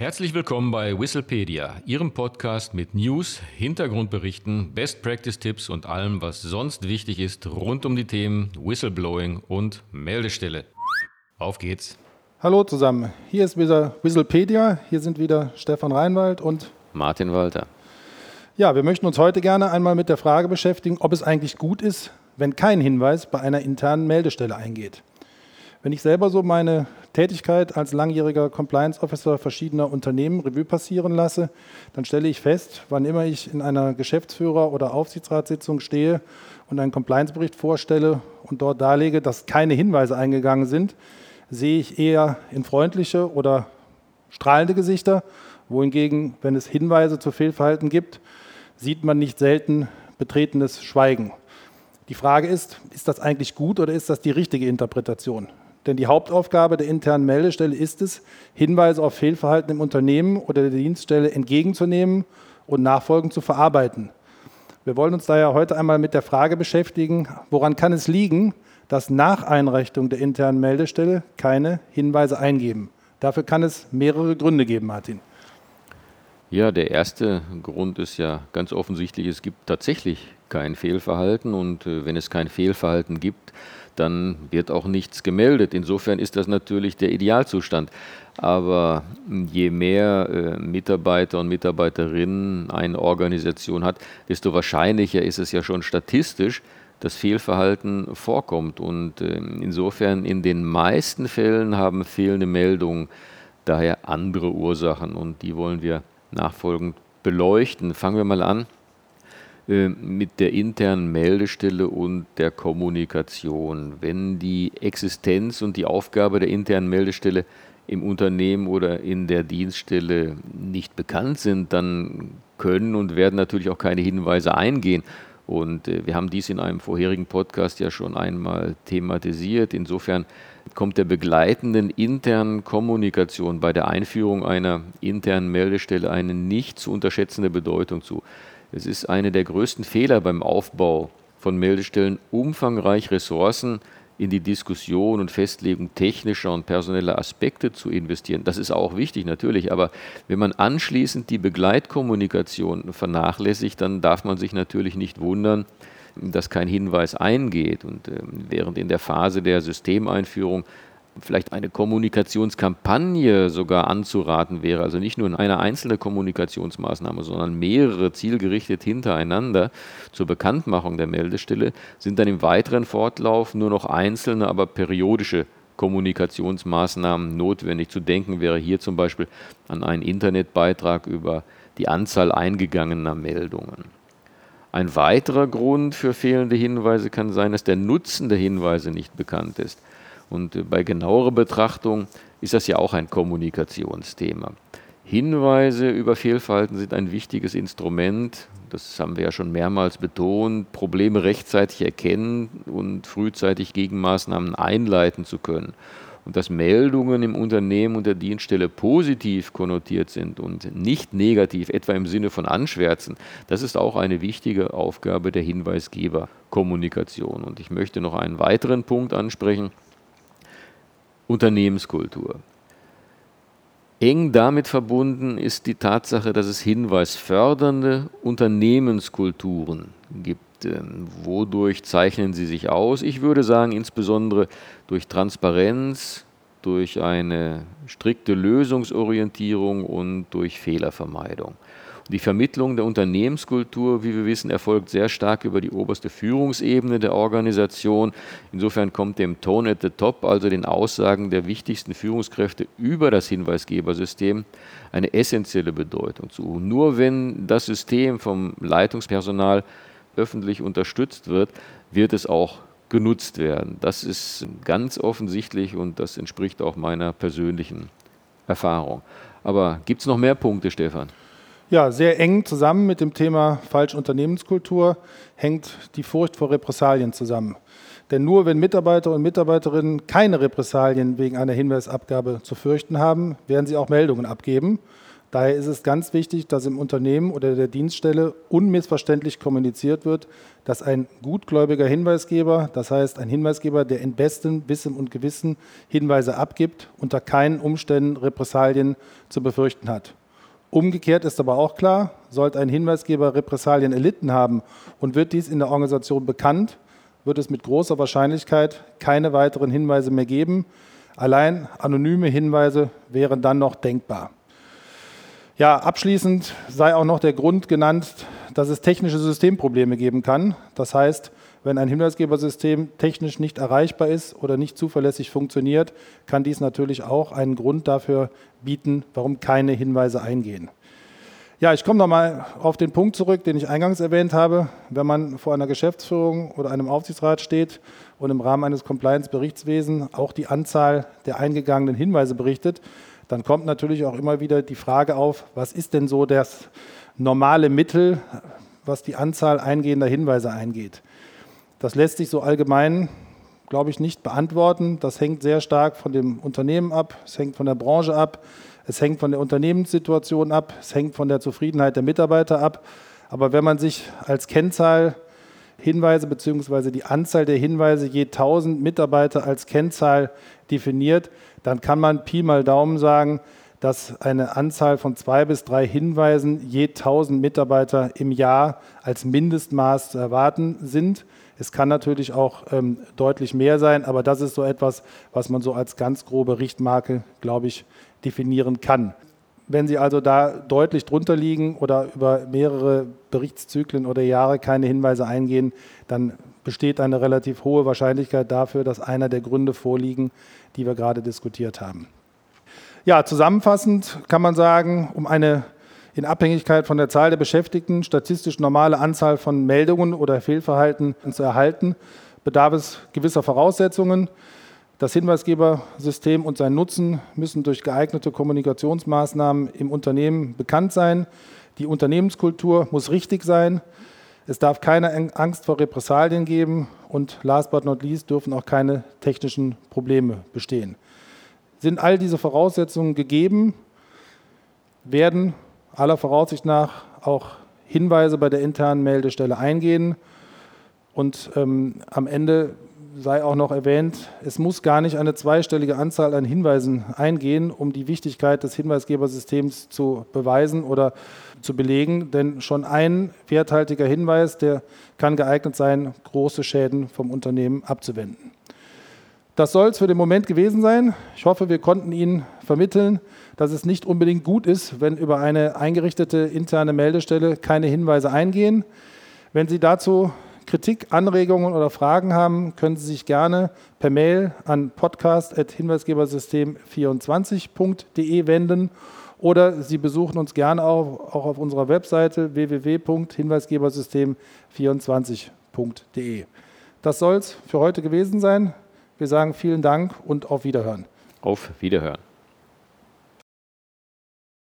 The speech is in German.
Herzlich willkommen bei Whistlepedia, Ihrem Podcast mit News, Hintergrundberichten, Best Practice Tipps und allem, was sonst wichtig ist rund um die Themen Whistleblowing und Meldestelle. Auf geht's. Hallo zusammen, hier ist wieder Whistlepedia, hier sind wieder Stefan Reinwald und Martin Walter. Ja, wir möchten uns heute gerne einmal mit der Frage beschäftigen, ob es eigentlich gut ist, wenn kein Hinweis bei einer internen Meldestelle eingeht. Wenn ich selber so meine Tätigkeit als langjähriger Compliance Officer verschiedener Unternehmen Revue passieren lasse, dann stelle ich fest, wann immer ich in einer Geschäftsführer- oder Aufsichtsratssitzung stehe und einen Compliance-Bericht vorstelle und dort darlege, dass keine Hinweise eingegangen sind, sehe ich eher in freundliche oder strahlende Gesichter, wohingegen, wenn es Hinweise zu Fehlverhalten gibt, sieht man nicht selten betretenes Schweigen. Die Frage ist, ist das eigentlich gut oder ist das die richtige Interpretation? Denn die Hauptaufgabe der internen Meldestelle ist es, Hinweise auf Fehlverhalten im Unternehmen oder der Dienststelle entgegenzunehmen und nachfolgend zu verarbeiten. Wir wollen uns daher heute einmal mit der Frage beschäftigen, woran kann es liegen, dass nach Einrichtung der internen Meldestelle keine Hinweise eingeben. Dafür kann es mehrere Gründe geben, Martin. Ja, der erste Grund ist ja ganz offensichtlich, es gibt tatsächlich kein Fehlverhalten und äh, wenn es kein Fehlverhalten gibt, dann wird auch nichts gemeldet. Insofern ist das natürlich der Idealzustand. Aber je mehr äh, Mitarbeiter und Mitarbeiterinnen eine Organisation hat, desto wahrscheinlicher ist es ja schon statistisch, dass Fehlverhalten vorkommt. Und äh, insofern in den meisten Fällen haben fehlende Meldungen daher andere Ursachen und die wollen wir nachfolgend beleuchten. Fangen wir mal an äh, mit der internen Meldestelle und der Kommunikation. Wenn die Existenz und die Aufgabe der internen Meldestelle im Unternehmen oder in der Dienststelle nicht bekannt sind, dann können und werden natürlich auch keine Hinweise eingehen. Und äh, wir haben dies in einem vorherigen Podcast ja schon einmal thematisiert. Insofern kommt der begleitenden internen Kommunikation bei der Einführung einer internen Meldestelle eine nicht zu unterschätzende Bedeutung zu. Es ist einer der größten Fehler beim Aufbau von Meldestellen, umfangreich Ressourcen in die Diskussion und Festlegung technischer und personeller Aspekte zu investieren. Das ist auch wichtig natürlich, aber wenn man anschließend die Begleitkommunikation vernachlässigt, dann darf man sich natürlich nicht wundern, dass kein Hinweis eingeht. Und äh, während in der Phase der Systemeinführung vielleicht eine Kommunikationskampagne sogar anzuraten wäre, also nicht nur eine einzelne Kommunikationsmaßnahme, sondern mehrere zielgerichtet hintereinander zur Bekanntmachung der Meldestelle, sind dann im weiteren Fortlauf nur noch einzelne, aber periodische Kommunikationsmaßnahmen notwendig. Zu denken wäre hier zum Beispiel an einen Internetbeitrag über die Anzahl eingegangener Meldungen. Ein weiterer Grund für fehlende Hinweise kann sein, dass der Nutzen der Hinweise nicht bekannt ist. Und äh, bei genauerer Betrachtung ist das ja auch ein Kommunikationsthema. Hinweise über Fehlverhalten sind ein wichtiges Instrument, das haben wir ja schon mehrmals betont, Probleme rechtzeitig erkennen und frühzeitig Gegenmaßnahmen einleiten zu können. Und dass Meldungen im Unternehmen und der Dienststelle positiv konnotiert sind und nicht negativ, etwa im Sinne von Anschwärzen, das ist auch eine wichtige Aufgabe der Hinweisgeberkommunikation. Und ich möchte noch einen weiteren Punkt ansprechen. Unternehmenskultur. Eng damit verbunden ist die Tatsache, dass es hinweisfördernde Unternehmenskulturen gibt. Ähm, wodurch zeichnen sie sich aus? Ich würde sagen, insbesondere durch Transparenz, durch eine strikte Lösungsorientierung und durch Fehlervermeidung. Die Vermittlung der Unternehmenskultur, wie wir wissen, erfolgt sehr stark über die oberste Führungsebene der Organisation. Insofern kommt dem Tone at the Top, also den Aussagen der wichtigsten Führungskräfte über das Hinweisgebersystem, eine essentielle Bedeutung zu. Nur wenn das System vom Leitungspersonal öffentlich unterstützt wird, wird es auch genutzt werden. Das ist ganz offensichtlich und das entspricht auch meiner persönlichen Erfahrung. Aber gibt es noch mehr Punkte, Stefan? Ja, sehr eng zusammen mit dem Thema falsche Unternehmenskultur hängt die Furcht vor Repressalien zusammen. Denn nur wenn Mitarbeiter und Mitarbeiterinnen keine Repressalien wegen einer Hinweisabgabe zu fürchten haben, werden sie auch Meldungen abgeben. Daher ist es ganz wichtig, dass im Unternehmen oder der Dienststelle unmissverständlich kommuniziert wird, dass ein gutgläubiger Hinweisgeber, das heißt ein Hinweisgeber, der in bestem Wissen und Gewissen Hinweise abgibt, unter keinen Umständen Repressalien zu befürchten hat. Umgekehrt ist aber auch klar, sollte ein Hinweisgeber Repressalien erlitten haben und wird dies in der Organisation bekannt, wird es mit großer Wahrscheinlichkeit keine weiteren Hinweise mehr geben. Allein anonyme Hinweise wären dann noch denkbar. Ja, abschließend sei auch noch der Grund genannt, dass es technische Systemprobleme geben kann. Das heißt, wenn ein Hinweisgebersystem technisch nicht erreichbar ist oder nicht zuverlässig funktioniert, kann dies natürlich auch einen Grund dafür bieten, warum keine Hinweise eingehen. Ja, ich komme nochmal auf den Punkt zurück, den ich eingangs erwähnt habe. Wenn man vor einer Geschäftsführung oder einem Aufsichtsrat steht und im Rahmen eines Compliance-Berichtswesens auch die Anzahl der eingegangenen Hinweise berichtet, dann kommt natürlich auch immer wieder die Frage auf, was ist denn so das normale Mittel, was die Anzahl eingehender Hinweise eingeht. Das lässt sich so allgemein, glaube ich, nicht beantworten. Das hängt sehr stark von dem Unternehmen ab, es hängt von der Branche ab, es hängt von der Unternehmenssituation ab, es hängt von der Zufriedenheit der Mitarbeiter ab. Aber wenn man sich als Kennzahl Hinweise bzw. die Anzahl der Hinweise je 1000 Mitarbeiter als Kennzahl definiert, dann kann man Pi mal Daumen sagen, dass eine Anzahl von zwei bis drei Hinweisen je 1000 Mitarbeiter im Jahr als Mindestmaß zu erwarten sind. Es kann natürlich auch ähm, deutlich mehr sein, aber das ist so etwas, was man so als ganz grobe Richtmarke, glaube ich, definieren kann. Wenn Sie also da deutlich drunter liegen oder über mehrere Berichtszyklen oder Jahre keine Hinweise eingehen, dann besteht eine relativ hohe Wahrscheinlichkeit dafür, dass einer der Gründe vorliegen, die wir gerade diskutiert haben. Ja, zusammenfassend kann man sagen, um eine in Abhängigkeit von der Zahl der Beschäftigten statistisch normale Anzahl von Meldungen oder Fehlverhalten zu erhalten, bedarf es gewisser Voraussetzungen. Das Hinweisgebersystem und sein Nutzen müssen durch geeignete Kommunikationsmaßnahmen im Unternehmen bekannt sein. Die Unternehmenskultur muss richtig sein. Es darf keine Angst vor Repressalien geben und last but not least dürfen auch keine technischen Probleme bestehen. Sind all diese Voraussetzungen gegeben, werden aller Voraussicht nach auch Hinweise bei der internen Meldestelle eingehen und ähm, am Ende sei auch noch erwähnt, es muss gar nicht eine zweistellige Anzahl an Hinweisen eingehen, um die Wichtigkeit des Hinweisgebersystems zu beweisen oder zu belegen. Denn schon ein werthaltiger Hinweis, der kann geeignet sein, große Schäden vom Unternehmen abzuwenden. Das soll es für den Moment gewesen sein. Ich hoffe, wir konnten Ihnen vermitteln, dass es nicht unbedingt gut ist, wenn über eine eingerichtete interne Meldestelle keine Hinweise eingehen. Wenn Sie dazu Kritik, Anregungen oder Fragen haben, können Sie sich gerne per Mail an podcast.hinweisgebersystem24.de wenden oder Sie besuchen uns gerne auch, auch auf unserer Webseite www.hinweisgebersystem24.de. Das soll es für heute gewesen sein. Wir sagen vielen Dank und auf Wiederhören. Auf Wiederhören.